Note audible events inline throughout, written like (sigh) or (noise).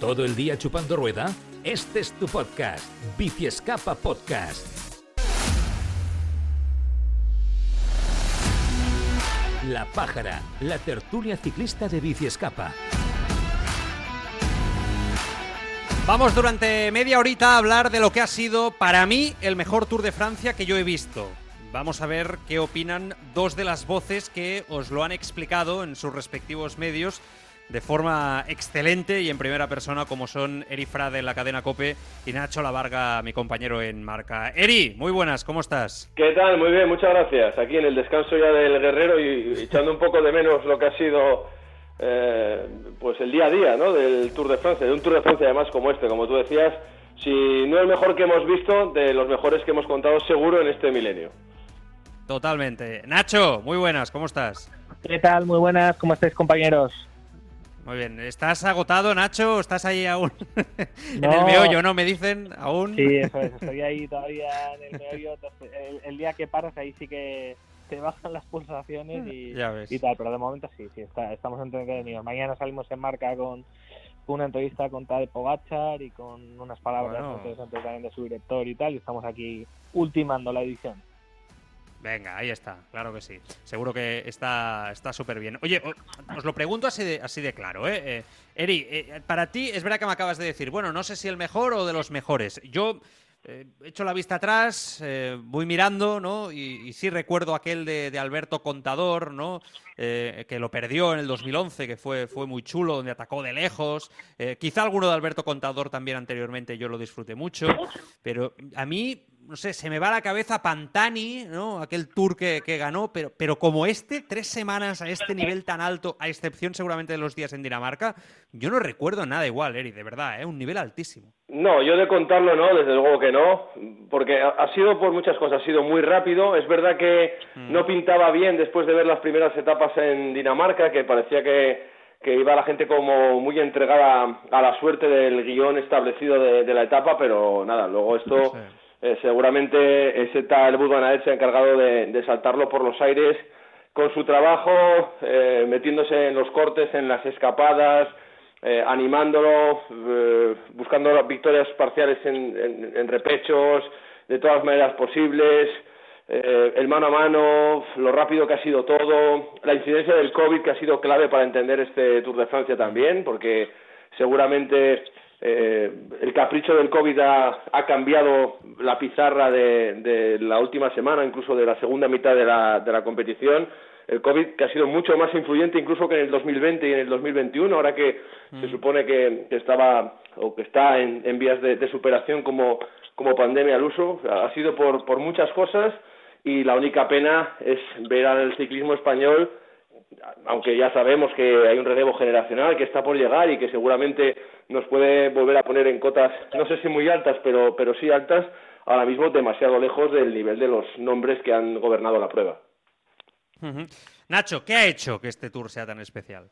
¿Todo el día chupando rueda? Este es tu podcast, Bici Escapa Podcast. La Pájara, la tertulia ciclista de Bici Escapa. Vamos durante media horita a hablar de lo que ha sido para mí el mejor Tour de Francia que yo he visto. Vamos a ver qué opinan dos de las voces que os lo han explicado en sus respectivos medios de forma excelente y en primera persona como son Eri Frade de la cadena Cope y Nacho Lavarga, mi compañero en marca. Eri, muy buenas, ¿cómo estás? ¿Qué tal? Muy bien, muchas gracias. Aquí en el descanso ya del guerrero y echando un poco de menos lo que ha sido eh, pues el día a día ¿no? del Tour de Francia, de un Tour de Francia además como este, como tú decías, si no el mejor que hemos visto, de los mejores que hemos contado seguro en este milenio. Totalmente. Nacho, muy buenas, ¿cómo estás? ¿Qué tal? Muy buenas, ¿cómo estáis compañeros? Muy bien, ¿estás agotado, Nacho? ¿O estás ahí aún (laughs) en el meollo, no? Me dicen, aún. Sí, eso es, estoy ahí todavía en el meollo. El, día que paras, ahí sí que te bajan las pulsaciones y, y tal, pero de momento sí, sí, está, estamos entretenidos. Mañana salimos en marca con una entrevista con Tade Pogachar y con unas palabras interesantes también de su director y tal, y estamos aquí ultimando la edición. Venga, ahí está, claro que sí. Seguro que está súper bien. Oye, os lo pregunto así de, así de claro, ¿eh? eh Eri, eh, para ti es verdad que me acabas de decir, bueno, no sé si el mejor o de los mejores. Yo eh, echo la vista atrás, voy mirando, ¿no? Y, sí recuerdo aquel de, Alberto Contador, ¿no? que lo perdió en el 2011, que fue, fue muy chulo, donde atacó de lejos. quizá alguno de Alberto Contador también anteriormente yo lo disfruté mucho, pero a mí no sé, se me va a la cabeza Pantani, ¿no? Aquel tour que, ganó, pero, pero como este, tres semanas a este nivel tan alto, a excepción seguramente de los días en Dinamarca, yo no recuerdo nada igual, Eri, de verdad, ¿eh? Un nivel altísimo. No, yo de contarlo no, desde luego que no, porque ha sido por muchas cosas, ha sido muy rápido, es verdad que mm. no pintaba bien después de ver las primeras etapas en Dinamarca, que parecía que que iba la gente como muy entregada a la suerte del guion establecido de, la etapa, pero nada, luego esto eh, seguramente ese tal Budvanaet se ha encargado de, saltarlo por los aires con su trabajo, eh, metiéndose en los cortes, en las escapadas, eh, animándolo, buscando las victorias parciales en, repechos, de todas maneras posibles, el mano a mano, lo rápido que ha sido todo, la incidencia del COVID que ha sido clave para entender este Tour de Francia también, porque seguramente eh, el capricho del COVID ha, cambiado la pizarra de, la última semana, incluso de la segunda mitad de la, de la competición. El COVID que ha sido mucho más influyente incluso que en el 2020 y en el 2021, ahora que se mm. supone que, estaba o que está en, vías de, superación como, como pandemia al uso. Ha sido por, por muchas cosas y la única pena es ver al ciclismo español aunque ya sabemos que hay un relevo generacional que está por llegar y que seguramente nos puede volver a poner en cotas, no sé si muy altas, pero, pero sí altas, ahora mismo demasiado lejos del nivel de los nombres que han gobernado la prueba. Nacho, ¿qué ha hecho que este tour sea tan especial?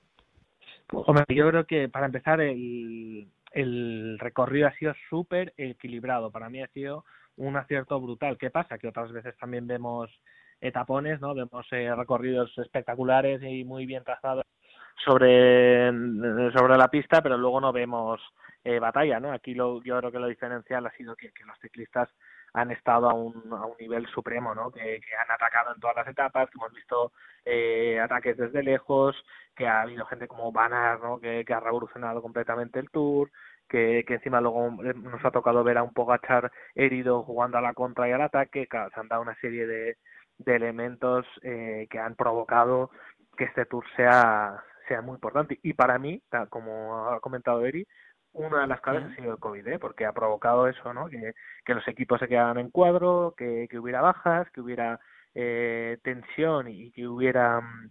Hombre, yo creo que para empezar el, el recorrido ha sido súper equilibrado. Para mí ha sido un acierto brutal. ¿Qué pasa? Que otras veces también vemos etapones, ¿no? Vemos eh, recorridos espectaculares y muy bien trazados sobre, sobre la pista, pero luego no vemos eh, batalla, ¿no? Aquí lo, yo creo que lo diferencial ha sido que, los ciclistas han estado a un, a un nivel supremo, ¿no? Que, han atacado en todas las etapas, que hemos visto eh, ataques desde lejos, que ha habido gente como Van ¿no? Que, ha revolucionado completamente el Tour, que, que encima luego nos ha tocado ver a un Pogachar herido jugando a la contra y al ataque, que se han dado una serie de, de elementos eh, que han provocado que este tour sea, sea muy importante. Y para mí, como ha comentado Eri, una de las claves ha sido el COVID, ¿eh? porque ha provocado eso, ¿no? Que, que los equipos se quedaran en cuadro, que, que hubiera bajas, que hubiera eh, tensión y que hubiera mm,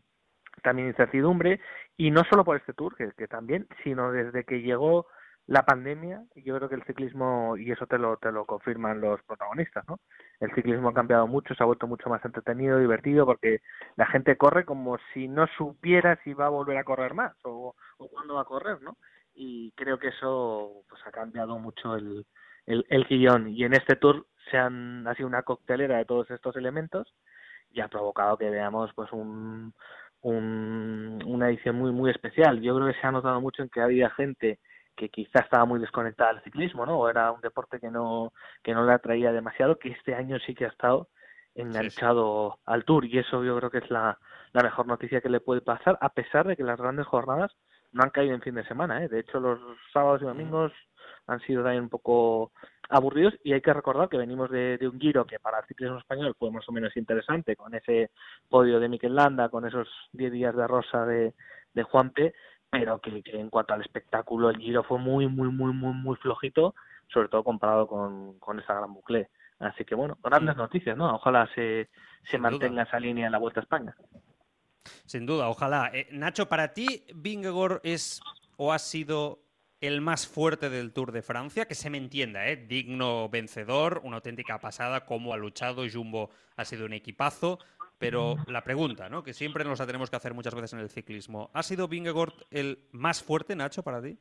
también incertidumbre. Y no solo por este tour, que, que también, sino desde que llegó la pandemia, yo creo que el ciclismo, y eso te lo, te lo confirman los protagonistas, ¿no? El ciclismo ha cambiado mucho, se ha vuelto mucho más entretenido, divertido, porque la gente corre como si no supiera si va a volver a correr más o, o cuándo va a correr, ¿no? Y creo que eso pues ha cambiado mucho el, el, el guion. Y en este tour se han, ha sido una coctelera de todos estos elementos y ha provocado que veamos pues un, un, una edición muy muy especial. Yo creo que se ha notado mucho en que había gente que quizá estaba muy desconectada del ciclismo, ¿no? O era un deporte que no que no le atraía demasiado, que este año sí que ha estado enganchado al Tour y eso yo creo que es la, la mejor noticia que le puede pasar, a pesar de que las grandes jornadas no han caído en fin de semana, ¿eh? De hecho, los sábados y domingos han sido también un poco aburridos y hay que recordar que venimos de, de, un giro que para el ciclismo español fue más o menos interesante con ese podio de Mikel Landa, con esos 10 días de rosa de, de Juanpe, pero que, que, en cuanto al espectáculo el giro fue muy, muy, muy, muy, muy flojito, sobre todo comparado con, con esa gran bucle. Así que bueno, grandes noticias, ¿no? Ojalá se, se mantenga esa línea en la Vuelta a España. Sin duda, ojalá. Eh, Nacho, para ti, Vingegaard es o ha sido el más fuerte del Tour de Francia, que se me entienda, ¿eh? digno vencedor, una auténtica pasada, cómo ha luchado, Jumbo ha sido un equipazo, pero la pregunta, ¿no? que siempre nos la tenemos que hacer muchas veces en el ciclismo, ¿ha sido Vingegaard el más fuerte, Nacho, para ti?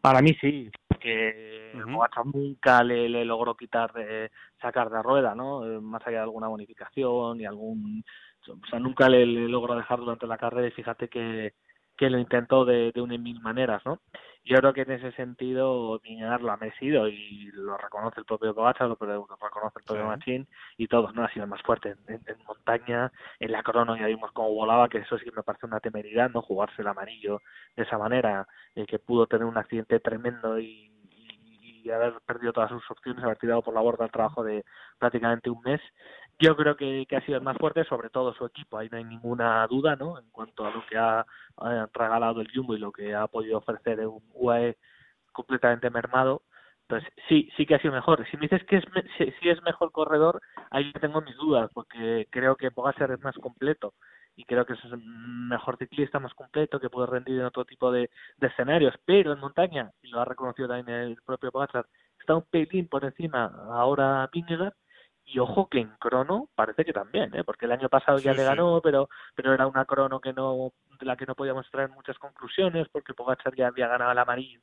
Para mí sí, que uh -huh. nunca le, le, logró quitar de sacar de rueda, ¿no? Más allá de alguna bonificación y algún, o sea, nunca le, le logró dejar durante la carrera y fíjate que que lo intentó de, de una y mil maneras, ¿no? Yo creo que en ese sentido Viñar lo ha merecido y lo reconoce el propio Pogacar, lo reconoce el propio sí. Machín y todos, ¿no? Ha sido el más fuerte en, en, montaña, en la crono ya vimos cómo volaba, que eso sí que me parece una temeridad, ¿no? Jugarse el amarillo de esa manera, eh, que pudo tener un accidente tremendo y, y, y haber perdido todas sus opciones, haber tirado por la borda el trabajo de prácticamente un mes yo creo que, ha sido el más fuerte, sobre todo su equipo, ahí no hay ninguna duda, ¿no? En cuanto a lo que ha, ha regalado el Jumbo y lo que ha podido ofrecer un UAE completamente mermado, pues sí, sí que ha sido mejor. Si me dices que es, si, si es mejor corredor, ahí tengo mis dudas, porque creo que Pogacar es más completo y creo que es un mejor ciclista, más completo, que puede rendir en otro tipo de, de escenarios, pero en montaña, y lo ha reconocido también el propio Pogacar, está un pelín por encima ahora Vingegaard, y ojo que en crono parece que también, ¿eh? porque el año pasado ya le ganó, sí. pero pero era una crono que no de la que no podíamos traer muchas conclusiones porque Pogacar ya había ganado el amarillo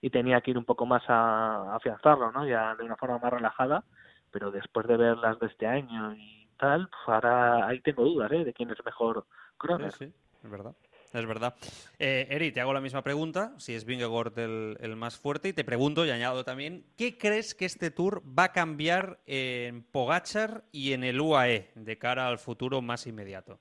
y tenía que ir un poco más a, a afianzarlo, ¿no? Ya de una forma más relajada, pero después de ver las de este año y tal, pues ahora ahí tengo dudas, ¿eh? De quién es mejor crono. Sí, sí, es verdad. Es verdad. Eh, Eri, te hago la misma pregunta, si es Vingegaard el, el, más fuerte, y te pregunto, y añado también, ¿qué crees que este Tour va a cambiar en Pogachar y en el UAE de cara al futuro más inmediato?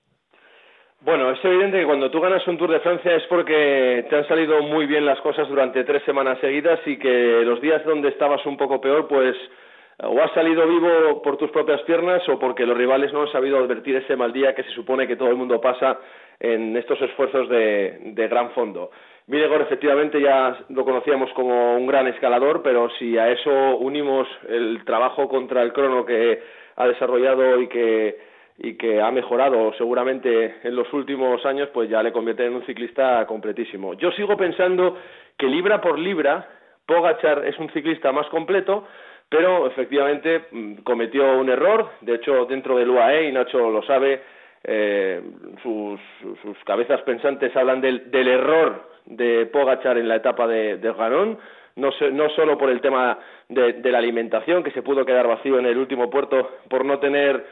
Bueno, es evidente que cuando tú ganas un Tour de Francia es porque te han salido muy bien las cosas durante tres semanas seguidas y que los días donde estabas un poco peor, pues o has salido vivo por tus propias piernas o porque los rivales no han sabido advertir ese mal día que se supone que todo el mundo pasa en estos esfuerzos de, de gran fondo. Videgor efectivamente ya lo conocíamos como un gran escalador, pero si a eso unimos el trabajo contra el crono que ha desarrollado y que y que ha mejorado seguramente en los últimos años, pues ya le convierte en un ciclista completísimo. Yo sigo pensando que libra por libra Pogachar es un ciclista más completo, pero efectivamente cometió un error, de hecho dentro del UAE, y Nacho lo sabe, eh, sus, sus, cabezas pensantes hablan del, del, error de Pogachar en la etapa de, de Ganón, no, se, no solo por el tema de, de, la alimentación, que se pudo quedar vacío en el último puerto por no tener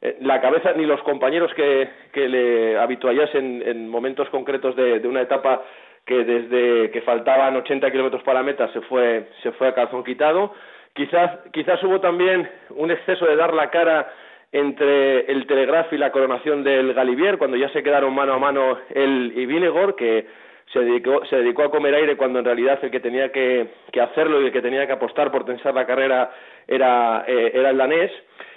eh, la cabeza ni los compañeros que, que le habituallasen en momentos concretos de, de una etapa que desde que faltaban 80 kilómetros para la meta se fue, se fue a calzón quitado. Quizás, quizás hubo también un exceso de dar la cara entre el Telegraph y la coronación del Galivier, cuando ya se quedaron mano a mano él y Vinegor, que se dedicó, se dedicó a comer aire cuando en realidad el que tenía que, que hacerlo y el que tenía que apostar por tensar la carrera era, eh, era el danés.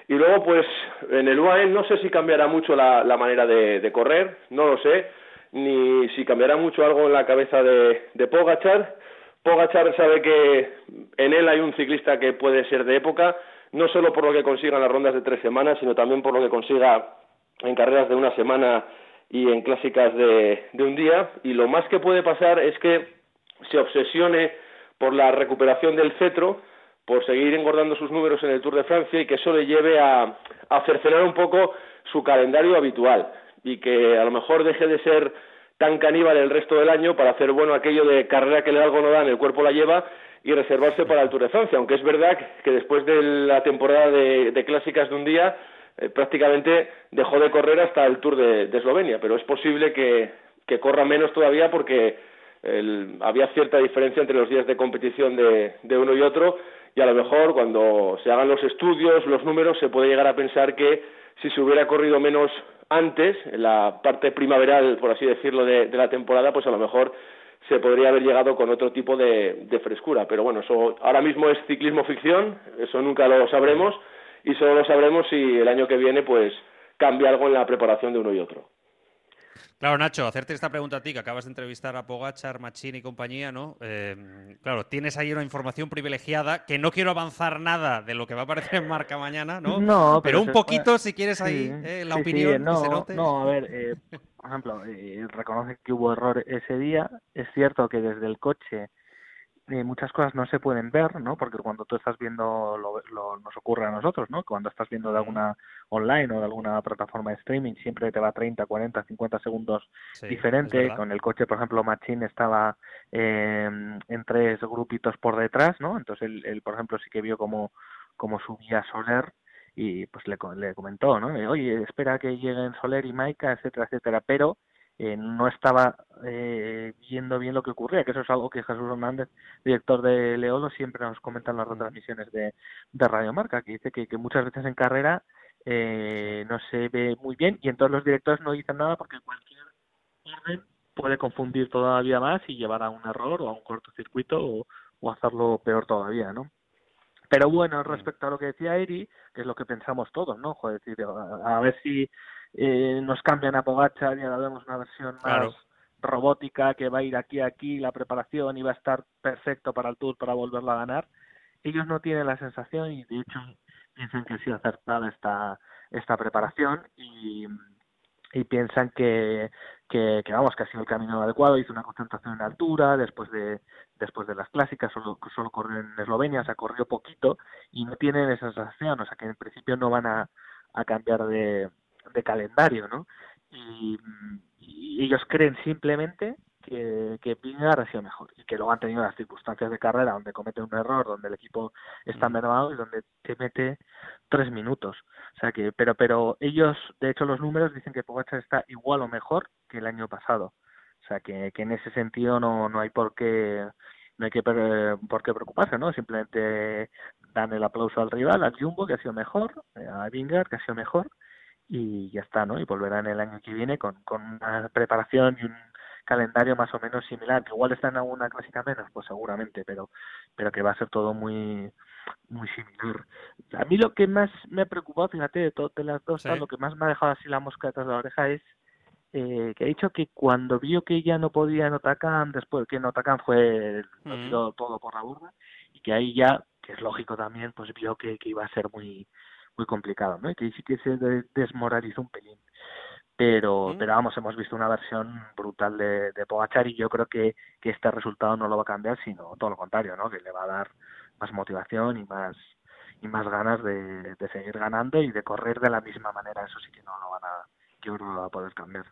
Y luego, pues, en el UAE no sé si cambiará mucho la, la manera de, correr, no lo sé, ni si cambiará mucho algo en la cabeza de, de Pogachar. Pogachar sabe que en él hay un ciclista que puede ser de época, no solo por lo que consiga en las rondas de tres semanas, sino también por lo que consiga en carreras de una semana y en clásicas de, de un día. Y lo más que puede pasar es que se obsesione por la recuperación del cetro, por seguir engordando sus números en el Tour de Francia y que eso le lleve a, a cercenar un poco su calendario habitual y que a lo mejor deje de ser tan caníbal el resto del año para hacer bueno aquello de carrera que da algo no dan, el cuerpo la lleva y reservarse para el Tour de Francia, aunque es verdad que después de la temporada de, clásicas de un día eh, prácticamente dejó de correr hasta el Tour de, Eslovenia, pero es posible que, que corra menos todavía porque había cierta diferencia entre los días de competición de, de uno y otro y a lo mejor cuando se hagan los estudios, los números, se puede llegar a pensar que si se hubiera corrido menos antes, en la parte primaveral, por así decirlo, de, la temporada, pues a lo mejor se podría haber llegado con otro tipo de, frescura. Pero bueno, eso ahora mismo es ciclismo ficción, eso nunca lo sabremos y solo lo sabremos si el año que viene pues cambia algo en la preparación de uno y otro. Claro, Nacho, hacerte esta pregunta a ti, que acabas de entrevistar a Pogachar, Machín y compañía, ¿no? Eh, claro, tienes ahí una información privilegiada, que no quiero avanzar nada de lo que va a aparecer en Marca mañana, ¿no? No, pero, un poquito, si quieres ahí, eh, la opinión, no, se note. No, a ver, eh, por ejemplo, reconoce que hubo error ese día. Es cierto que desde el coche eh, muchas cosas no se pueden ver, ¿no? Porque cuando tú estás viendo, lo, nos ocurre a nosotros, ¿no? Cuando estás viendo de alguna online o de alguna plataforma de streaming, siempre te va 30, 40, 50 segundos diferente. Con el coche, por ejemplo, Machine estaba eh, en tres grupitos por detrás, ¿no? Entonces él, por ejemplo, sí que vio como, como subía Soler y pues le, le comentó, ¿no? Oye, espera que lleguen Soler y Maika, etcétera, etcétera. Pero eh, no estaba eh, viendo bien lo que ocurría, que eso es algo que Jesús Hernández, director de Leolo, siempre nos comenta en las retransmisiones de, de Radio Marca, que dice que, muchas veces en carrera eh, no se ve muy bien y entonces los directores no dicen nada porque cualquier orden puede confundir todavía más y llevar a un error o a un cortocircuito o, o hacerlo peor todavía, ¿no? Pero bueno, respecto a lo que decía Eri, que es lo que pensamos todos, ¿no? Joder, decir, a ver si eh, nos cambian a Pogachar y ahora vemos una versión más robótica que va a ir aquí a aquí, la preparación y va a estar perfecto para el Tour para volverlo a ganar. Ellos no tienen la sensación y de hecho piensan que ha sido acertada esta, esta preparación y, y piensan que, que, vamos que ha sido el camino adecuado. Hizo una concentración en altura después de después de las clásicas solo solo corrió en Eslovenia o sea corrió poquito y no tienen esa sensación. O sea que en principio no van a, a cambiar de, de calendario, ¿no? Y, ellos creen simplemente que, que ha sido mejor y que luego han tenido las circunstancias de carrera donde comete un error, donde el equipo está mermado y donde te mete tres minutos. O sea que, pero, pero ellos, de hecho, los números dicen que Pogacar está igual o mejor que el año pasado. O sea que, que en ese sentido no, no hay por qué no hay que por qué preocuparse, ¿no? Simplemente dan el aplauso al rival, al Jumbo, que ha sido mejor, a Vingard, que ha sido mejor, y ya está, ¿no? Y volverán el año que viene con, con una preparación y un calendario más o menos similar, que igual está en alguna clásica menos, pues seguramente, pero, pero que va a ser todo muy muy similar. A mí lo que más me ha preocupado, fíjate, de, todas las dos, lo que más me ha dejado así la mosca de la oreja es eh, que ha dicho que cuando vio que ya no podía en después que en fue mm. todo por la burra, y que ahí ya, que es lógico también, pues vio que, que iba a ser muy muy complicado, ¿no? Y que sí que se desmoralizó un pelín. Pero, pero vamos, hemos visto una versión brutal de, de Pogachar y yo creo que, que este resultado no lo va a cambiar, sino todo lo contrario, ¿no? Que le va a dar más motivación y más y más ganas de, de seguir ganando y de correr de la misma manera. Eso sí que no lo van a, yo no lo va a poder cambiar.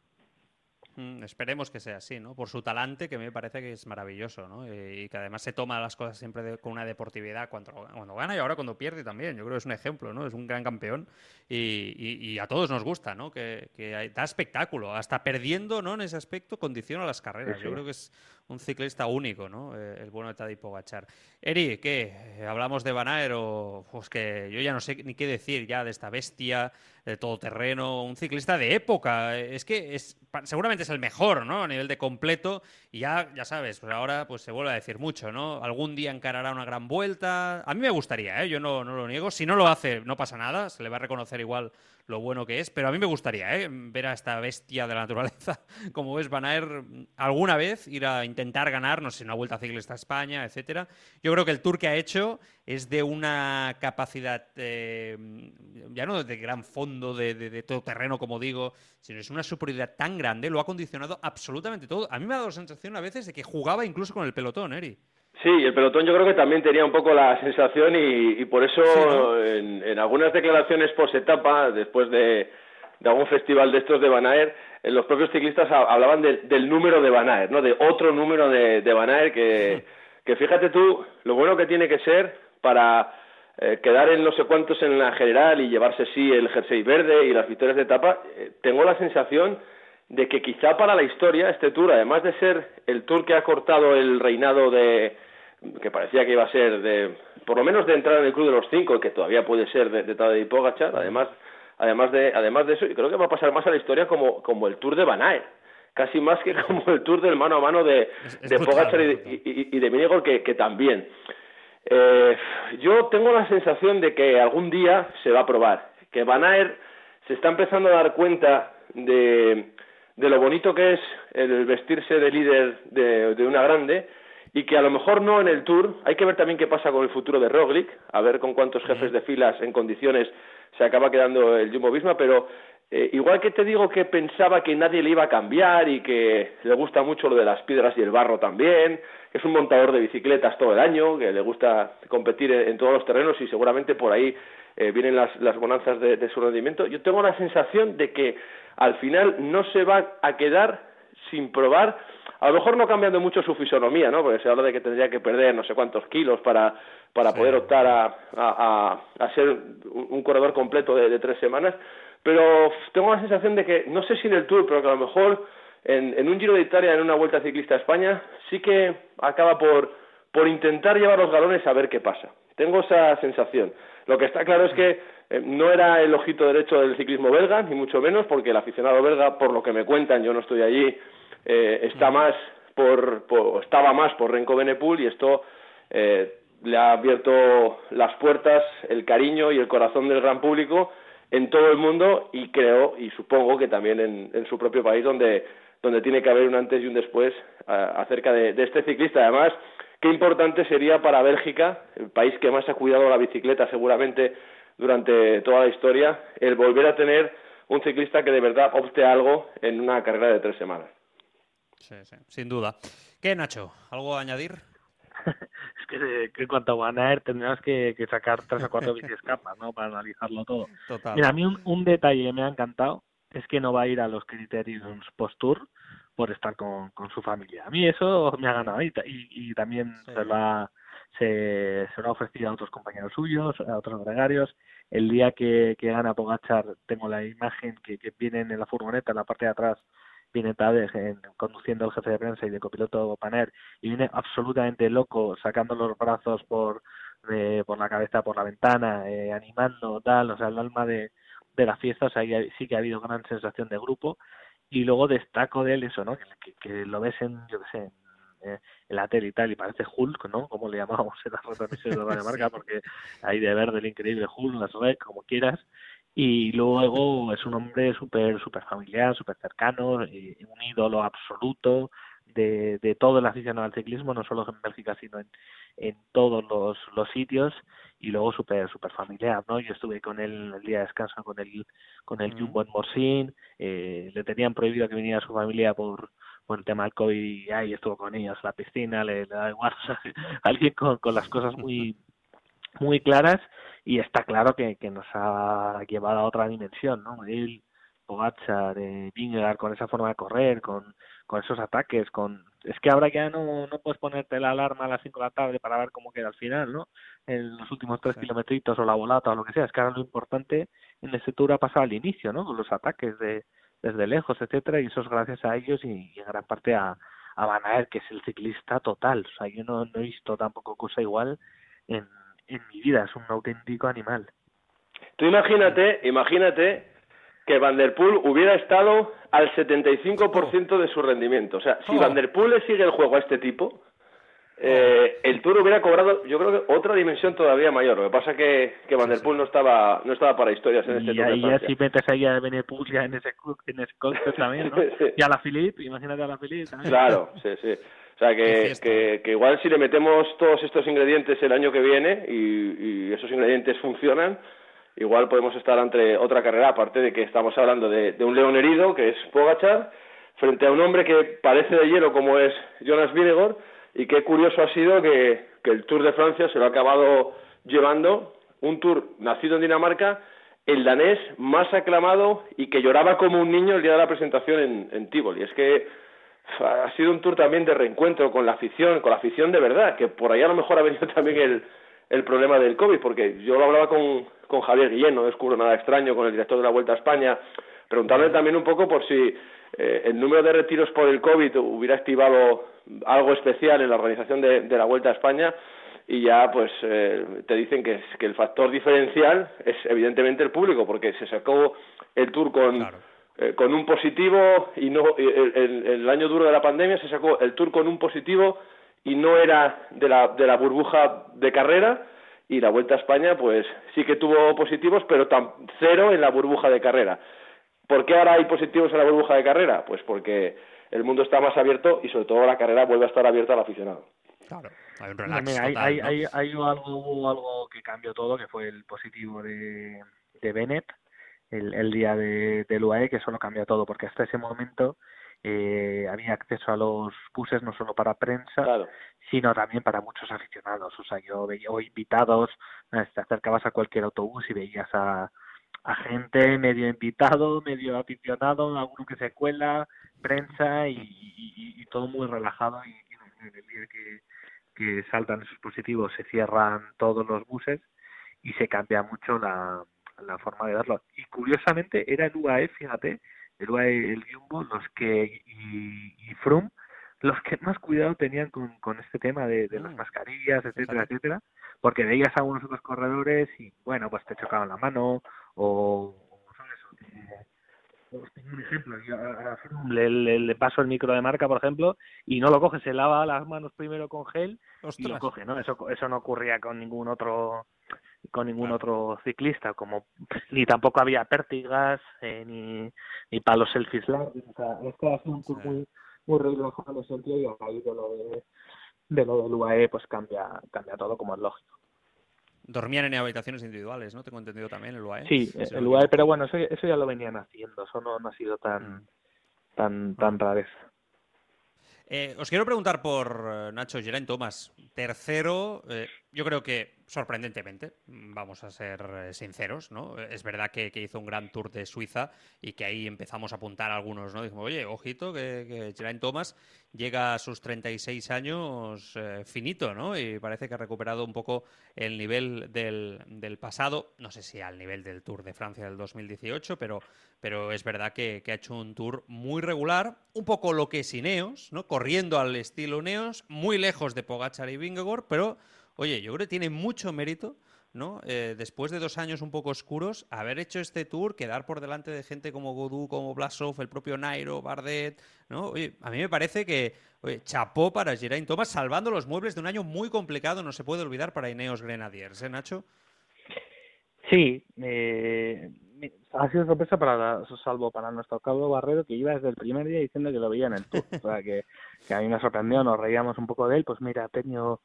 Mm, esperemos que sea así, ¿no? Por su talante, que me parece que es maravilloso, ¿no? Eh, y que además se toma las cosas siempre con una deportividad cuando, cuando, gana y ahora cuando pierde también. Yo creo que es un ejemplo, ¿no? Es un gran campeón y, a todos nos gusta, ¿no? Que, da espectáculo. Hasta perdiendo, ¿no? En ese aspecto condiciona las carreras. Yo creo que es un ciclista único, ¿no? Eh, el bueno de Tadej Pogachar. Eri, ¿qué? ¿Hablamos de Van pues que yo ya no sé ni qué decir ya de esta bestia, de todoterreno, un ciclista de época? Es que es seguramente es el mejor, ¿no? A nivel de completo y ya ya sabes, pues ahora pues se vuelve a decir mucho, ¿no? Algún día encarará una gran vuelta. A mí me gustaría, ¿eh? Yo no, no lo niego. Si no lo hace, no pasa nada, se le va a reconocer igual lo bueno que es, pero a mí me gustaría ¿eh? ver a esta bestia de la naturaleza, (laughs) como ves, Van Aer, alguna vez ir a intentar ganar, no sé, una vuelta ciclista a España, etcétera. Yo creo que el tour que ha hecho es de una capacidad, eh, ya no de gran fondo, de, todo terreno, como digo, sino es una superioridad tan grande, lo ha condicionado absolutamente todo. A mí me ha dado la sensación a veces de que jugaba incluso con el pelotón, Eri. Sí, el pelotón yo creo que también tenía un poco la sensación y, por eso en, algunas declaraciones post etapa, después de, algún festival de estos de Banaer, eh, los propios ciclistas hablaban del número de Banaer, ¿no? De otro número de, de Banaer que, que fíjate tú lo bueno que tiene que ser para eh, quedar en no sé cuántos en la general y llevarse sí el jersey verde y las victorias de etapa. Eh, tengo la sensación de que quizá para la historia este tour, además de ser el tour que ha cortado el reinado de que parecía que iba a ser de por lo menos de entrar en el club de los cinco, que todavía puede ser de, de Tadej Pogacar, además además de además de eso, y creo que va a pasar más a la historia como como el Tour de Van casi más que como el Tour del mano a mano de, de Pogacar y, y, y, de Minigol, que, que también. Eh, yo tengo la sensación de que algún día se va a probar, que Van se está empezando a dar cuenta de, de lo bonito que es el vestirse de líder de, de una grande, y que a lo mejor no en el Tour, hay que ver también qué pasa con el futuro de Roglic, a ver con cuántos jefes de filas en condiciones se acaba quedando el Jumbo Visma, pero eh, igual que te digo que pensaba que nadie le iba a cambiar y que le gusta mucho lo de las piedras y el barro también, que es un montador de bicicletas todo el año, que le gusta competir en, todos los terrenos y seguramente por ahí eh, vienen las, las bonanzas de, de su rendimiento, yo tengo la sensación de que al final no se va a quedar sin probar a lo mejor no cambiando mucho su fisonomía, ¿no? Porque se habla de que tendría que perder no sé cuántos kilos para, para poder optar a, a, a, ser un, corredor completo de, tres semanas, pero tengo la sensación de que, no sé si en el Tour, pero que a lo mejor en, en un Giro de Italia, en una Vuelta Ciclista a España, sí que acaba por, por intentar llevar los galones a ver qué pasa. Tengo esa sensación. Lo que está claro es que eh, no era el ojito derecho del ciclismo belga, ni mucho menos, porque el aficionado belga, por lo que me cuentan, yo no estoy allí, eh, está más por, estaba más por Renko Benepul y esto eh, le ha abierto las puertas, el cariño y el corazón del gran público en todo el mundo y creo y supongo que también en, en su propio país donde donde tiene que haber un antes y un después acerca de, de, este ciclista. Además, qué importante sería para Bélgica, el país que más ha cuidado la bicicleta seguramente durante toda la historia, el volver a tener un ciclista que de verdad opte algo en una carrera de tres semanas. Sí, sí, sin duda. ¿Qué, Nacho? ¿Algo a añadir? (laughs) es que, en cuanto a Van Aert tendríamos que, sacar tres o cuatro escapas, ¿no? Para analizarlo todo. Total. Mira, a mí un, detalle que me ha encantado es que no va a ir a los criterios post-tour por estar con, con su familia. A mí eso me ha ganado y, y, también se, va, se, se lo ha ofrecido a otros compañeros suyos, a otros gregarios. El día que, que gana Pogachar tengo la imagen que, que vienen en la furgoneta, en la parte de atrás, viene Tadej conduciendo al jefe de prensa y de copiloto Paner y viene absolutamente loco sacando los brazos por eh, por la cabeza por la ventana eh, animando tal o sea el alma de, de la fiesta o sea sí que ha habido gran sensación de grupo y luego destaco de él eso no que, que, lo ves en yo qué sé en, eh, la tele y tal y parece Hulk no como le llamamos en las retransmisiones de la (laughs) marca porque hay de verde el increíble Hulk las red como quieras. Y luego es un hombre súper super familiar, súper cercano, eh, un ídolo absoluto de, de todo el aficionado al ciclismo, no solo en Bélgica, sino en, en todos los, los sitios. Y luego súper super familiar, ¿no? Yo estuve con él el día de descanso con el, con el Jumbo en Morsin, eh, le tenían prohibido que viniera su familia por, por el tema del COVID y ahí estuvo con ellos en la piscina, le, da igual, (laughs) alguien con, con las cosas muy muy claras y está claro que, que nos ha llevado a otra dimensión, ¿no? Él, Pogacar, eh, Vingegaard con esa forma de correr, con, con esos ataques, con es que ahora ya no, no puedes ponerte la alarma a las 5 de la tarde para ver cómo queda al final, ¿no? En los últimos tres kilometritos o la volata o lo que sea. Es que ahora lo importante en este tour ha pasado al inicio, ¿no? Con los ataques de desde lejos, etcétera, y eso es gracias a ellos y, en gran parte a, a Van Aert, que es el ciclista total. O sea, yo no, no he visto tampoco cosa igual en, en mi vida, es un auténtico animal. Tú imagínate, imagínate que Van Der Poel hubiera estado al 75% de su rendimiento. O sea, si Van Der Poel le sigue el juego a este tipo, eh, el Tour hubiera cobrado, yo creo que otra dimensión todavía mayor. Lo que pasa que, que Van Der Poel no estaba no estaba para historias en este y Tour. Y ya si metes ahí a Benepul ya en ese, en ese también, ¿no? (laughs) Y a la Philippe, imagínate a la Philippe también. Claro, sí, sí. O sea, que, que, que, igual si le metemos todos estos ingredientes el año que viene y, y, esos ingredientes funcionan, igual podemos estar ante otra carrera, aparte de que estamos hablando de, de un león herido, que es Pogachar, frente a un hombre que parece de hielo como es Jonas Vingegaard, y qué curioso ha sido que, el Tour de Francia se lo ha acabado llevando un tour nacido en Dinamarca, el danés más aclamado y que lloraba como un niño el día de la presentación en, en Tivoli. Es que ha sido un tour también de reencuentro con la afición, con la afición de verdad, que por ahí a lo mejor ha venido (laughs) también el, problema del COVID, porque yo lo hablaba con, con Javier Guillén, no descubro nada extraño, con el director de la Vuelta a España, preguntarle también un poco por si eh, el número de retiros por el COVID hubiera activado algo especial en la organización de, de la Vuelta a España y ya pues eh, te dicen que, que el factor diferencial es evidentemente el público porque se sacó el tour con eh, con un positivo y no el, el, el, año duro de la pandemia se sacó el tour con un positivo y no era de la de la burbuja de carrera y la vuelta a España pues sí que tuvo positivos pero tan cero en la burbuja de carrera ¿por qué ahora hay positivos en la burbuja de carrera? pues porque el mundo está más abierto y sobre todo la carrera vuelve a estar abierta al aficionado Claro, hay un relax Mira, hay, total, hay, ¿no? hay, hay algo, algo que cambió todo, que fue el positivo de, de Bennett el, el día de, del UAE, que eso lo cambió todo, porque hasta ese momento eh, había acceso a los buses no solo para prensa, Claro. sino también para muchos aficionados. O sea, yo veía o invitados, eh, te acercabas a cualquier autobús y veías a, a gente medio invitado, medio aficionado, alguno que se cuela, prensa y, y, y todo muy relajado. Y, y el día que, que saltan esos positivos se cierran todos los buses y se cambia mucho la, la forma de verlo. Y curiosamente era el UAE, fíjate, el UAE, el Jumbo, los que y, y Froome, los que más cuidado tenían con, con este tema de, de las Mm. mascarillas, etcétera, etcétera, porque veías a algunos otros corredores y bueno, pues te chocaban la mano o, o sabes, o te- os tengo un ejemplo, yo a- a Froome le, le, le paso el micro de marca, por ejemplo, y no lo coge, se lava las manos primero con gel y lo coge, ¿no? Eso, eso no ocurría con ningún otro con ningún Claro. otro ciclista, como ni tampoco había pértigas, eh, ni, ni palos selfies largos, o sea, este ha sido un tour Sí. muy, muy relajado en ese sentido y a raíz de lo de, de lo del UAE pues cambia, cambia todo como es lógico. Dormían en habitaciones individuales, ¿no? Tengo entendido también el UAE. Sí, me el UAE, pero bueno, eso, eso ya lo venían haciendo, eso no, no ha sido tan, Mm. tan, tan rareza. Eh, os quiero preguntar por eh, Nacho Geraint Thomas, tercero, eh, yo creo que sorprendentemente, mm, vamos a ser eh, sinceros, ¿no? Eh, Es verdad que, hizo un gran tour de Suiza y que ahí empezamos a apuntar algunos, ¿no? Dijimos, oye, ojito, que, que Geraint Thomas llega a sus 36 años eh, finito, ¿no? Y parece que ha recuperado un poco el nivel del, del pasado, no sé si al nivel del Tour de Francia del 2018, pero, pero es verdad que, que ha hecho un tour muy regular, un poco lo que es Ineos, ¿no? Corriendo al estilo Ineos, muy lejos de Pogachar y Vingegaard, pero oye, yo creo que tiene mucho mérito. ¿no? Eh, después de dos años un poco oscuros, haber hecho este tour, quedar por delante de gente como Godú, como Blasov, el propio Nairo, Bardet, ¿no? Oye, a mí me parece que, oye, chapó para Geraint Thomas, salvando los muebles de un año muy complicado, no se puede olvidar para Ineos Grenadiers, ¿eh, Nacho? Sí, eh, ha sido sorpresa para la- salvo para nuestro Cabo Barrero que iba desde el primer día diciendo que lo veía en el tour, o sea que, que a mí me sorprendió, nos reíamos un poco de él, pues mira, tengo,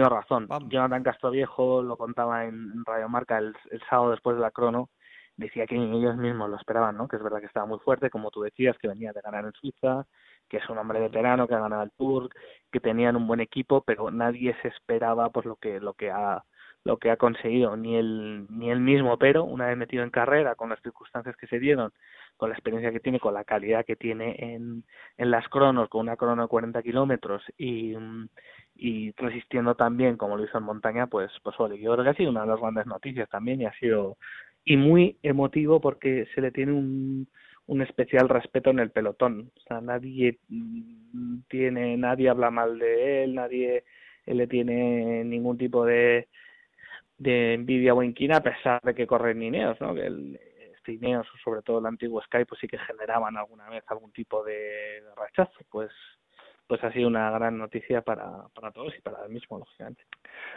tengo razón. Vamos. Jonathan Castroviejo lo contaba en Radio Marca el, el sábado después de la crono, decía que ellos mismos lo esperaban, ¿no? Que es verdad que estaba muy fuerte, como tú decías, que venía de ganar en Suiza, que es un hombre veterano que ha ganado el Tour, que tenían un buen equipo, pero nadie se esperaba pues lo que lo que ha lo que ha conseguido ni él ni él mismo, pero una vez metido en carrera con las circunstancias que se dieron, con la experiencia que tiene, con la calidad que tiene en, en las cronos, con una crono de 40 kilómetros y y resistiendo también como lo hizo en montaña, pues pues ole, yo creo que ha sido una de las grandes noticias también y ha sido y muy emotivo porque se le tiene un un especial respeto en el pelotón. O sea, nadie mm, tiene, nadie habla mal de él, nadie le tiene ningún tipo de, de envidia o inquina a pesar de que corren Ineos, ¿no? Que el, este Ineos, sobre todo el antiguo Sky, pues sí que generaban alguna vez algún tipo de rechazo. Pues pues ha sido una gran noticia para, para todos y para él mismo, lógicamente.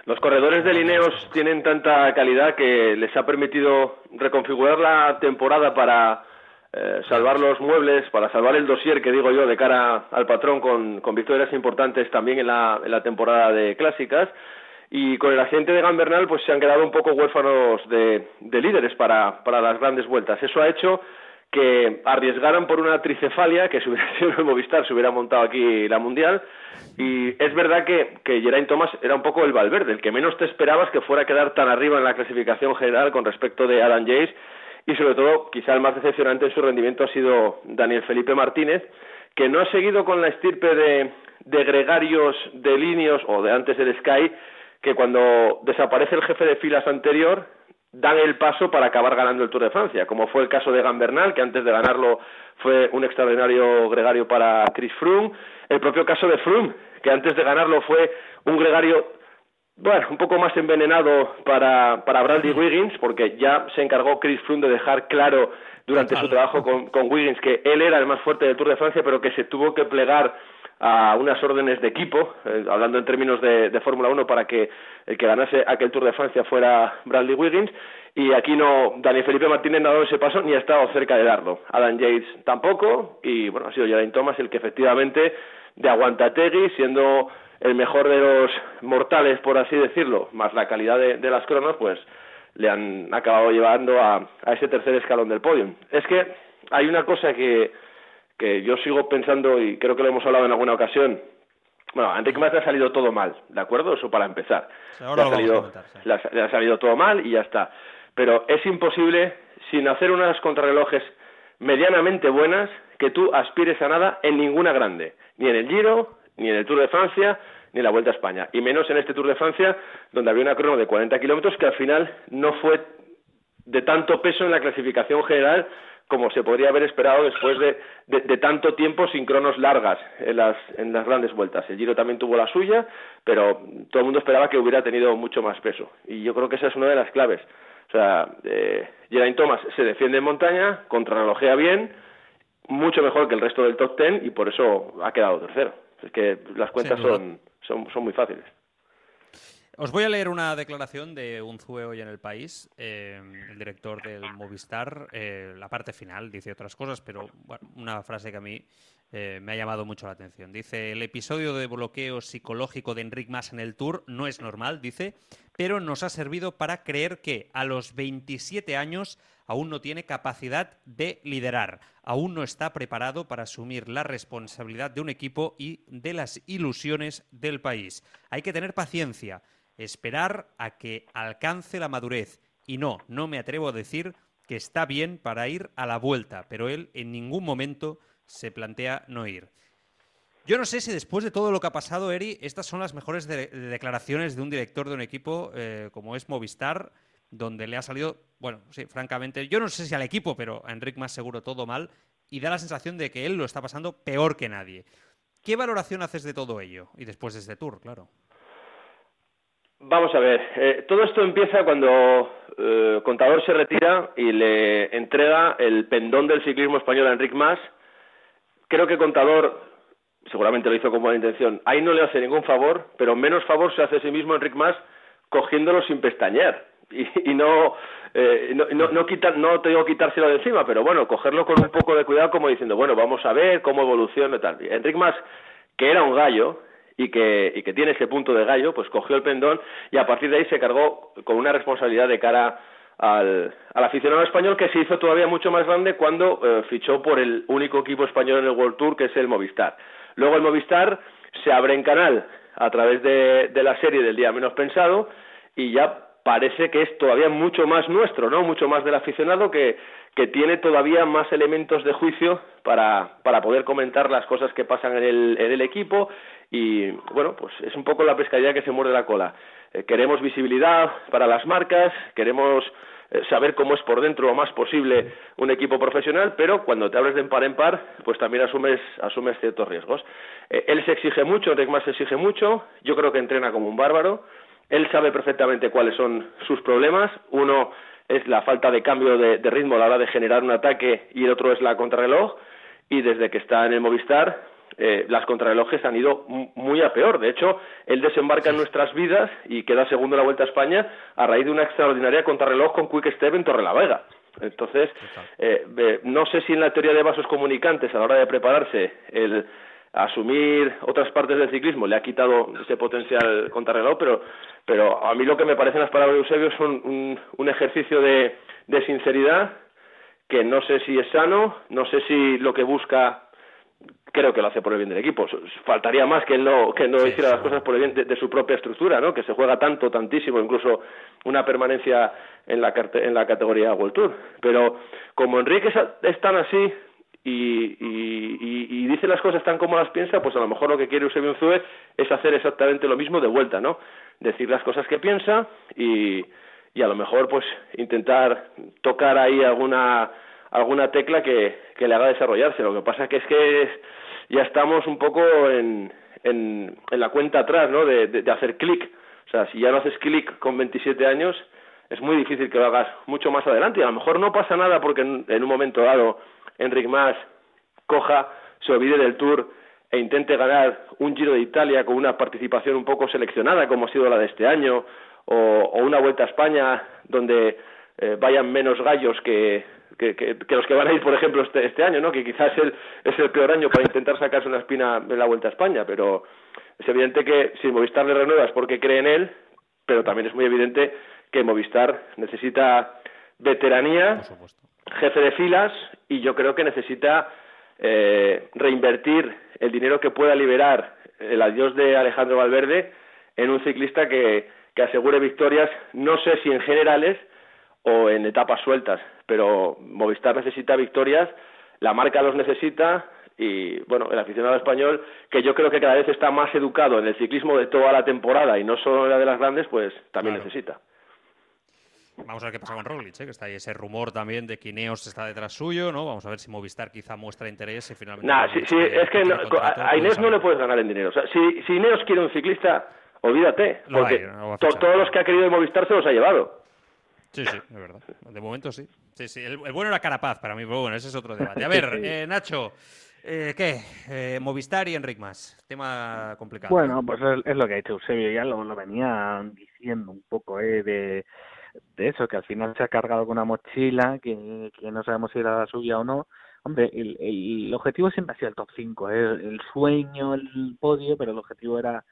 Los corredores de Lineos tienen tanta calidad que les ha permitido reconfigurar la temporada para eh, salvar los muebles, para salvar el dossier, que digo yo, de cara al patrón con, con victorias importantes también en la, en la temporada de clásicas. Y con el accidente de Gambernal, pues se han quedado un poco huérfanos de, de líderes para, para las grandes vueltas. Eso ha hecho que arriesgaran por una tricefalia, que si hubiera (laughs) sido el Movistar se hubiera montado aquí la Mundial. Y es verdad que, que Geraint Thomas era un poco el Valverde, el que menos te esperabas que fuera a quedar tan arriba en la clasificación general con respecto de Adam Jace. Y sobre todo, quizá el más decepcionante en su rendimiento ha sido Daniel Felipe Martínez, que no ha seguido con la estirpe de, de gregarios de líneas o de antes del Sky, que cuando desaparece el jefe de filas anterior, dan el paso para acabar ganando el Tour de Francia, como fue el caso de Gambernal, que antes de ganarlo fue un extraordinario gregario para Chris Froome, el propio caso de Froome, que antes de ganarlo fue un gregario bueno, un poco más envenenado para, para Bradley Wiggins, porque ya se encargó Chris Froome de dejar claro durante su trabajo con, con Wiggins que él era el más fuerte del Tour de Francia, pero que se tuvo que plegar a unas órdenes de equipo, eh, hablando en términos de, de Fórmula 1, para que el que ganase aquel Tour de Francia fuera Bradley Wiggins. Y aquí no, Daniel Felipe Martínez no ha dado ese paso ni ha estado cerca de darlo. Adam Yates tampoco, y bueno, ha sido Geraint Thomas el que efectivamente, de aguantategui, siendo el mejor de los mortales, por así decirlo, más la calidad de, de las cronos, pues le han acabado llevando a, a ese tercer escalón del podio. Es que hay una cosa que que yo sigo pensando, y creo que lo hemos hablado en alguna ocasión, bueno, a Enrique le ha salido todo mal, ¿de acuerdo? Eso para empezar. le, ha salido, le, ha, salido todo mal y ya está. Pero es imposible, sin hacer unas contrarrelojes medianamente buenas, que tú aspires a nada en ninguna grande. Ni en el Giro, ni en el Tour de Francia, ni en la Vuelta a España. Y menos en este Tour de Francia, donde había una crono de 40 kilómetros que al final no fue de tanto peso en la clasificación general como se podría haber esperado después de, de, tanto tiempo sin cronos largas en las, en las grandes vueltas. El Giro también tuvo la suya, pero todo el mundo esperaba que hubiera tenido mucho más peso. Y yo creo que esa es una de las claves. O sea, eh, Geraint Thomas se defiende en montaña, contrarrelojea bien, mucho mejor que el resto del top ten y por eso ha quedado tercero. Es que las cuentas son, son, son muy fáciles. Os voy a leer una declaración de un Zue hoy en el país, eh, el director del Movistar. Eh, la parte final dice otras cosas, pero una frase que a mí eh, me ha llamado mucho la atención. Dice: El episodio de bloqueo psicológico de Enric Mas en el Tour no es normal, dice, pero nos ha servido para creer que a los 27 años aún no tiene capacidad de liderar, aún no está preparado para asumir la responsabilidad de un equipo y de las ilusiones del país. Hay que tener paciencia esperar a que alcance la madurez. Y no, no me atrevo a decir que está bien para ir a la vuelta, pero él en ningún momento se plantea no ir. Yo no sé si después de todo lo que ha pasado, Eri, estas son las mejores declaraciones de un director de un equipo eh, como es Movistar, donde le ha salido, bueno, sí, francamente, yo no sé si al equipo, pero a Enric más seguro todo mal, y da la sensación de que él lo está pasando peor que nadie. ¿Qué valoración haces de todo ello? Y después de este tour, claro. Vamos a ver, eh, todo esto empieza cuando eh, Contador se retira y le entrega el pendón del ciclismo español a Enric Mas. Creo que Contador, seguramente lo hizo con buena intención, ahí no le hace ningún favor, pero menos favor se hace a sí mismo Enric Mas cogiéndolo sin pestañear. Y, y no, eh, no, no, no, no tengo que quitárselo de encima, pero bueno, cogerlo con un poco de cuidado como diciendo, bueno, vamos a ver cómo evoluciona y tal. Enric Mas, que era un gallo, y que, y que tiene ese punto de gallo, pues cogió el pendón y a partir de ahí se cargó con una responsabilidad de cara al, al aficionado español que se hizo todavía mucho más grande cuando eh, fichó por el único equipo español en el World Tour que es el Movistar. Luego el Movistar se abre en canal a través de, de la serie del día menos pensado y ya parece que es todavía mucho más nuestro, ¿no? Mucho más del aficionado que, que tiene todavía más elementos de juicio para, para poder comentar las cosas que pasan en el, en el equipo y bueno, pues es un poco la pescadilla que se muerde la cola. Eh, queremos visibilidad para las marcas, queremos eh, saber cómo es por dentro lo más posible un equipo profesional, pero cuando te abres de par en par, pues también asumes, asumes ciertos riesgos. Eh, él se exige mucho, Enric se exige mucho, yo creo que entrena como un bárbaro, él sabe perfectamente cuáles son sus problemas, uno es la falta de cambio de, de ritmo a la hora de generar un ataque y el otro es la contrarreloj, y desde que está en el Movistar, eh, las contrarrelojes han ido muy a peor. De hecho, él desembarca en nuestras vidas y queda segundo en la Vuelta a España a raíz de una extraordinaria contrarreloj con Quick Step en Torrelavega. Entonces, eh, no sé si en la teoría de vasos comunicantes, a la hora de prepararse, el asumir otras partes del ciclismo le ha quitado ese potencial contrarreloj, pero, pero a mí lo que me parecen las palabras de Eusebio son un, un ejercicio de, de sinceridad que no sé si es sano, no sé si lo que busca creo que lo hace por el bien del equipo. Faltaría más que él no, que no hiciera las cosas por el bien de, su propia estructura, ¿no? Que se juega tanto, tantísimo, incluso una permanencia en la, en la categoría World Tour. Pero como Enrique es tan así y, y, dice las cosas tan como las piensa, pues a lo mejor lo que quiere Eusebio Unzue es hacer exactamente lo mismo de vuelta, ¿no? Decir las cosas que piensa y, y a lo mejor pues intentar tocar ahí alguna alguna tecla que, que le haga desarrollarse. Lo que pasa que es que ya estamos un poco en, en, en la cuenta atrás, ¿no? De, de, hacer clic. O sea, si ya no haces clic con 27 años, es muy difícil que lo hagas mucho más adelante. Y a lo mejor no pasa nada porque en, un momento dado Enric Mas coja, se olvide del Tour e intente ganar un Giro de Italia con una participación un poco seleccionada como ha sido la de este año, o, una Vuelta a España donde eh, vayan menos gallos que, que, los que van a ir, por ejemplo, este, este año, ¿no? que quizás el, es el peor año para intentar sacarse una espina en la Vuelta a España, pero es evidente que si Movistar le renueva es porque cree en él, pero también es muy evidente que Movistar necesita veteranía, jefe de filas, y yo creo que necesita eh, reinvertir el dinero que pueda liberar el adiós de Alejandro Valverde en un ciclista que, que asegure victorias, no sé si en generales, o en etapas sueltas. Pero Movistar necesita victorias, la marca los necesita y bueno, el aficionado español, que yo creo que cada vez está más educado en el ciclismo de toda la temporada y no solo en la de las grandes, pues también necesita. Vamos a ver qué pasa con Roglic, ¿eh? que está ahí ese rumor también de que Ineos está detrás suyo, ¿no? Vamos a ver si Movistar quizá muestra interés y finalmente... Nah, sí, es que a, Ineos no le puedes ganar en dinero. O sea, si, si Ineos quiere un ciclista, olvídate, porque todos los que ha querido Movistar se los ha llevado. Sí, sí, es verdad. De momento sí. Sí, sí. El, bueno era Carapaz para mí, pero bueno, ese es otro debate. A (laughs) ver, eh, Nacho, eh, ¿qué? Eh, Movistar y Enric más. Tema complicado. Bueno, pues es, lo que ha hecho Eusebio, ya lo, lo venía diciendo un poco, ¿eh? De, de eso, que al final se ha cargado con una mochila, que, que no sabemos si era la suya o no. Hombre, el, el, objetivo siempre ha sido el top 5, ¿eh? el sueño, el podio, pero el objetivo era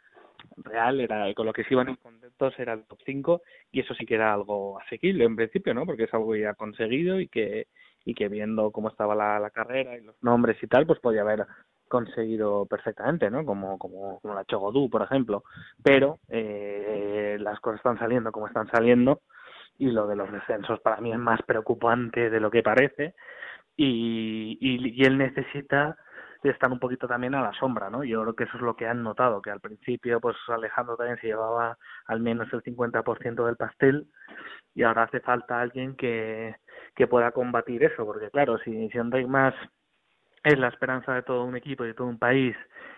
real, era con lo que se iban contentos era el top 5 y eso sí que era algo asequible en principio, ¿no? Porque es algo ya conseguido y que y que viendo cómo estaba la, la carrera y los nombres y tal, pues podía haber conseguido perfectamente, ¿no? Como, como, como la Chogodú, por ejemplo. Pero eh, las cosas están saliendo como están saliendo y lo de los descensos para mí es más preocupante de lo que parece y, y, él necesita están un poquito también a la sombra, ¿no? Yo creo que eso es lo que han notado, que al principio pues Alejandro también se llevaba al menos el 50% del pastel y ahora hace falta alguien que, que pueda combatir eso, porque claro, si, si Enrique más es la esperanza de todo un equipo y de todo un país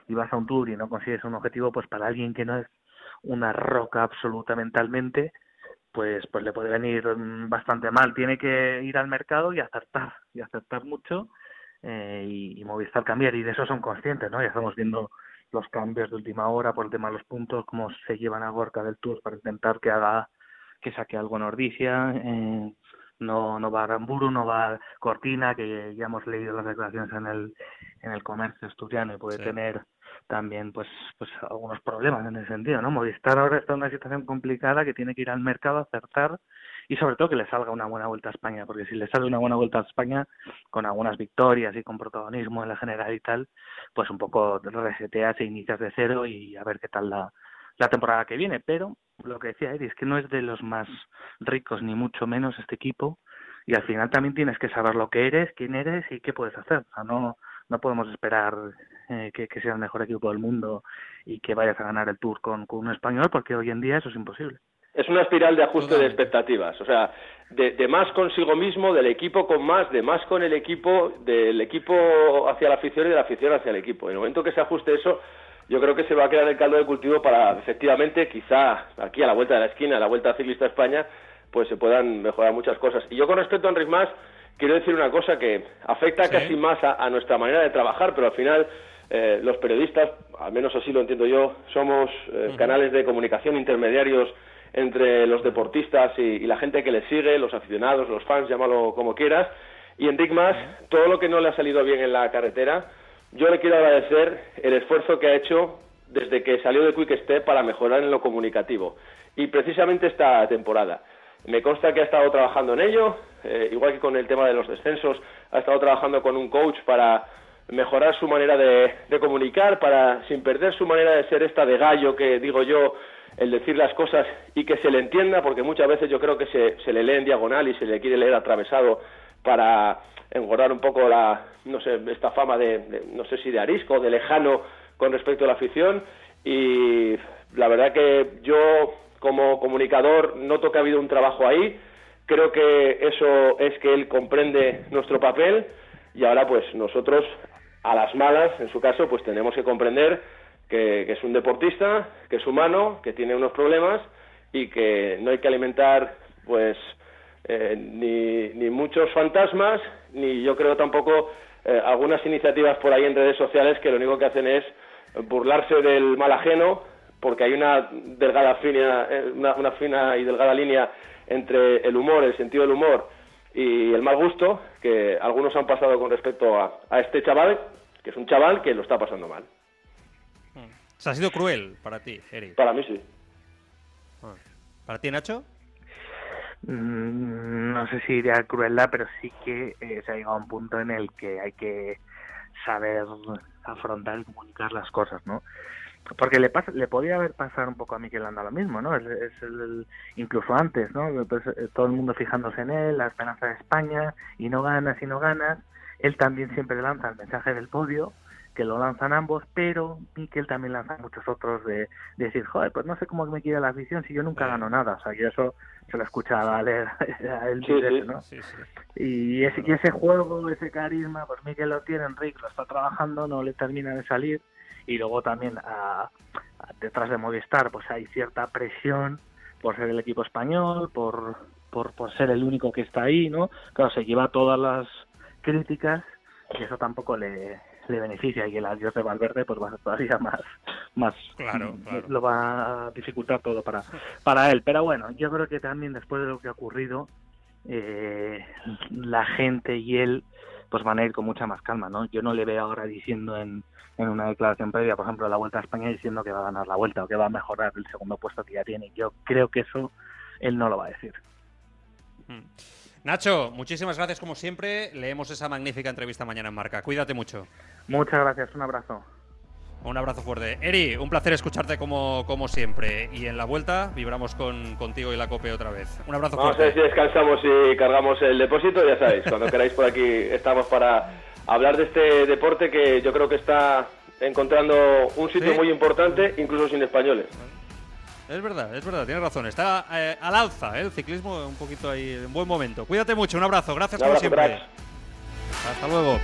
y vas a un tour y no consigues un objetivo, pues para alguien que no es una roca absoluta mentalmente, pues pues le puede venir bastante mal. Tiene que ir al mercado y acertar, y acertar mucho eh, y, Movistar cambiar y de eso son conscientes, ¿no? Ya estamos viendo los cambios de última hora por el tema de los puntos, cómo se llevan a Gorka del Tour para intentar que haga que saque algo en Ordicia, eh, no, no va Aramburu, no va Cortina, que ya hemos leído las declaraciones en el, en el comercio estudiano y puede tener también pues pues algunos problemas en ese sentido, ¿no? Movistar ahora está en una situación complicada que tiene que ir al mercado a acertar y sobre todo que le salga una buena vuelta a España, porque si le sale una buena vuelta a España con algunas victorias y con protagonismo en la general y tal, pues un poco reseteas e inicias de cero y a ver qué tal la, la temporada que viene. Pero lo que decía Eddie es que no es de los más ricos ni mucho menos este equipo y al final también tienes que saber lo que eres, quién eres y qué puedes hacer. O sea, no, no podemos esperar eh, que, que, sea el mejor equipo del mundo y que vayas a ganar el Tour con, con un español porque hoy en día eso es imposible es una espiral de ajuste de expectativas, o sea, de, más consigo mismo, del equipo con más, de más con el equipo, del equipo hacia la afición y de la afición hacia el equipo. En el momento que se ajuste eso, yo creo que se va a crear el caldo de cultivo para, efectivamente, quizá aquí a la vuelta de la esquina, a la vuelta ciclista España, pues se puedan mejorar muchas cosas. Y yo con respecto a Enric Mas, quiero decir una cosa que afecta casi más a, nuestra manera de trabajar, pero al final eh, los periodistas, al menos así lo entiendo yo, somos eh, canales de comunicación intermediarios entre los deportistas y, la gente que le sigue, los aficionados, los fans, llámalo como quieras. Y en Mas, todo lo que no le ha salido bien en la carretera, yo le quiero agradecer el esfuerzo que ha hecho desde que salió de Quick Step para mejorar en lo comunicativo. Y precisamente esta temporada. Me consta que ha estado trabajando en ello, eh, igual que con el tema de los descensos, ha estado trabajando con un coach para mejorar su manera de, comunicar, para sin perder su manera de ser esta de gallo que digo yo, el decir las cosas y que se le entienda, porque muchas veces yo creo que se, se le lee en diagonal y se le quiere leer atravesado para engordar un poco la, no sé, esta fama de, no sé si de arisco, de lejano con respecto a la afición. Y la verdad que yo como comunicador noto que ha habido un trabajo ahí, creo que eso es que él comprende nuestro papel y ahora pues nosotros a las malas, en su caso, pues tenemos que comprender que, es un deportista, que es humano, que tiene unos problemas y que no hay que alimentar pues eh, ni, ni, muchos fantasmas, ni yo creo tampoco eh, algunas iniciativas por ahí en redes sociales que lo único que hacen es burlarse del mal ajeno, porque hay una delgada fina, eh, una, fina y delgada línea entre el humor, el sentido del humor y el mal gusto que algunos han pasado con respecto a, a este chaval, que es un chaval que lo está pasando mal. Se ha sido cruel para ti, Eric. Para mí sí. Ah. ¿Para ti, Nacho? Mm, no sé si iría crueldad, pero sí que eh, se ha llegado a un punto en el que hay que saber afrontar y comunicar las cosas, ¿no? Porque le pasa, le podía haber pasado un poco a Miquel Anda lo mismo, ¿no? Es, el, incluso antes, ¿no? Pues, eh, todo el mundo fijándose en él, la esperanza de España, y no ganas y no ganas. Él también siempre lanza el mensaje del podio, que lo lanzan ambos, pero Miquel también lanza muchos otros de, decir, joder, pues no sé cómo me quiere la afición si yo nunca gano nada. O sea, que eso se lo escuchaba a leer a él (laughs) ¿no? Y, ese, y ese juego, ese carisma, pues Miquel lo tiene, Enrique lo está trabajando, no le termina de salir. Y luego también a, detrás de Movistar, pues hay cierta presión por ser el equipo español, por, por, por ser el único que está ahí, ¿no? Claro, se lleva todas las críticas y eso tampoco le, le beneficia y el adiós de Valverde pues va a ser todavía (laughs) más más claro, lo va a dificultar todo para para él pero bueno yo creo que también después de lo que ha ocurrido eh, la gente y él pues van a ir con mucha más calma no yo no le veo ahora diciendo en, en una declaración previa por ejemplo la vuelta a España diciendo que va a ganar la vuelta o que va a mejorar el segundo puesto que ya tiene yo creo que eso él no lo va a decir hmm. Nacho, muchísimas gracias como siempre. Leemos esa magnífica entrevista mañana en Marca. Cuídate mucho. Muchas gracias, un abrazo. Un abrazo fuerte. Eri, un placer escucharte como, como siempre. Y en la vuelta vibramos con, contigo y la COPE otra vez. Un abrazo Vamos fuerte. a ver si descansamos y cargamos el depósito, ya sabéis. Cuando (laughs) queráis por aquí estamos para hablar de este deporte que yo creo que está encontrando un sitio muy importante, incluso sin españoles. Es verdad, es verdad, tienes razón. Está eh, al alza ¿eh? el ciclismo un poquito ahí en buen momento. Cuídate mucho, un abrazo, gracias como siempre. Hasta luego.